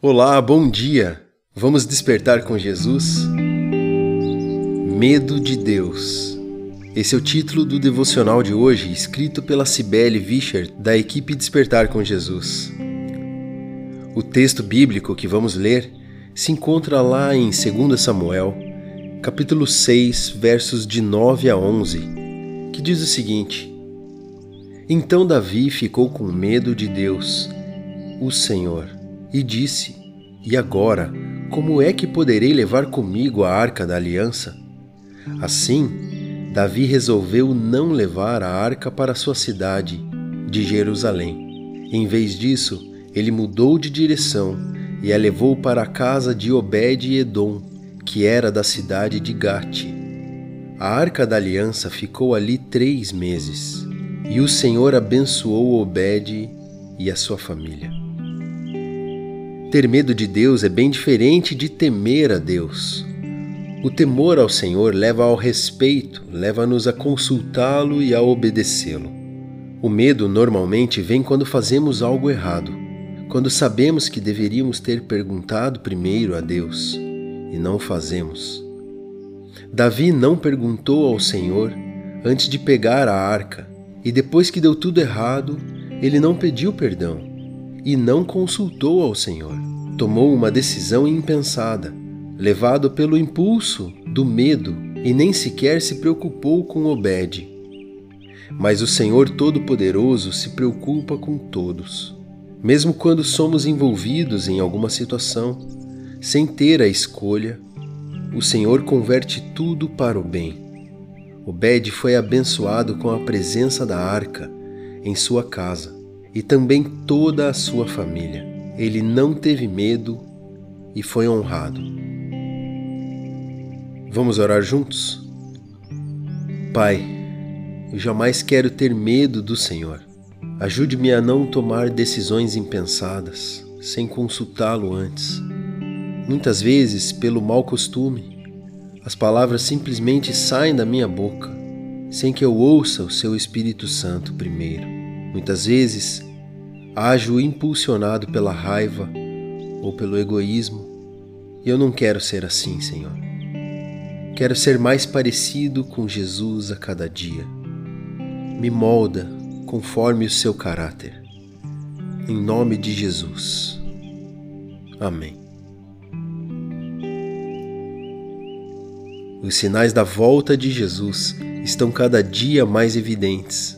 Olá, bom dia! Vamos despertar com Jesus? Medo de Deus. Esse é o título do devocional de hoje, escrito pela Cibele Vischer, da equipe Despertar com Jesus. O texto bíblico que vamos ler se encontra lá em 2 Samuel, capítulo 6, versos de 9 a 11, que diz o seguinte: Então Davi ficou com medo de Deus, o Senhor e disse: E agora, como é que poderei levar comigo a arca da aliança? Assim, Davi resolveu não levar a arca para sua cidade, de Jerusalém. Em vez disso, ele mudou de direção e a levou para a casa de Obed-Edom, que era da cidade de Gate. A arca da aliança ficou ali três meses, e o Senhor abençoou Obed e a sua família. Ter medo de Deus é bem diferente de temer a Deus. O temor ao Senhor leva ao respeito, leva-nos a consultá-lo e a obedecê-lo. O medo normalmente vem quando fazemos algo errado, quando sabemos que deveríamos ter perguntado primeiro a Deus e não o fazemos. Davi não perguntou ao Senhor antes de pegar a arca, e depois que deu tudo errado, ele não pediu perdão e não consultou ao Senhor. Tomou uma decisão impensada, levado pelo impulso do medo e nem sequer se preocupou com Obed. Mas o Senhor Todo-Poderoso se preocupa com todos. Mesmo quando somos envolvidos em alguma situação, sem ter a escolha, o Senhor converte tudo para o bem. Obed foi abençoado com a presença da arca em sua casa e também toda a sua família. Ele não teve medo e foi honrado. Vamos orar juntos? Pai, eu jamais quero ter medo do Senhor. Ajude-me a não tomar decisões impensadas, sem consultá-lo antes. Muitas vezes, pelo mau costume, as palavras simplesmente saem da minha boca, sem que eu ouça o seu Espírito Santo primeiro. Muitas vezes, ajo impulsionado pela raiva ou pelo egoísmo, e eu não quero ser assim, Senhor. Quero ser mais parecido com Jesus a cada dia. Me molda conforme o seu caráter. Em nome de Jesus. Amém. Os sinais da volta de Jesus estão cada dia mais evidentes.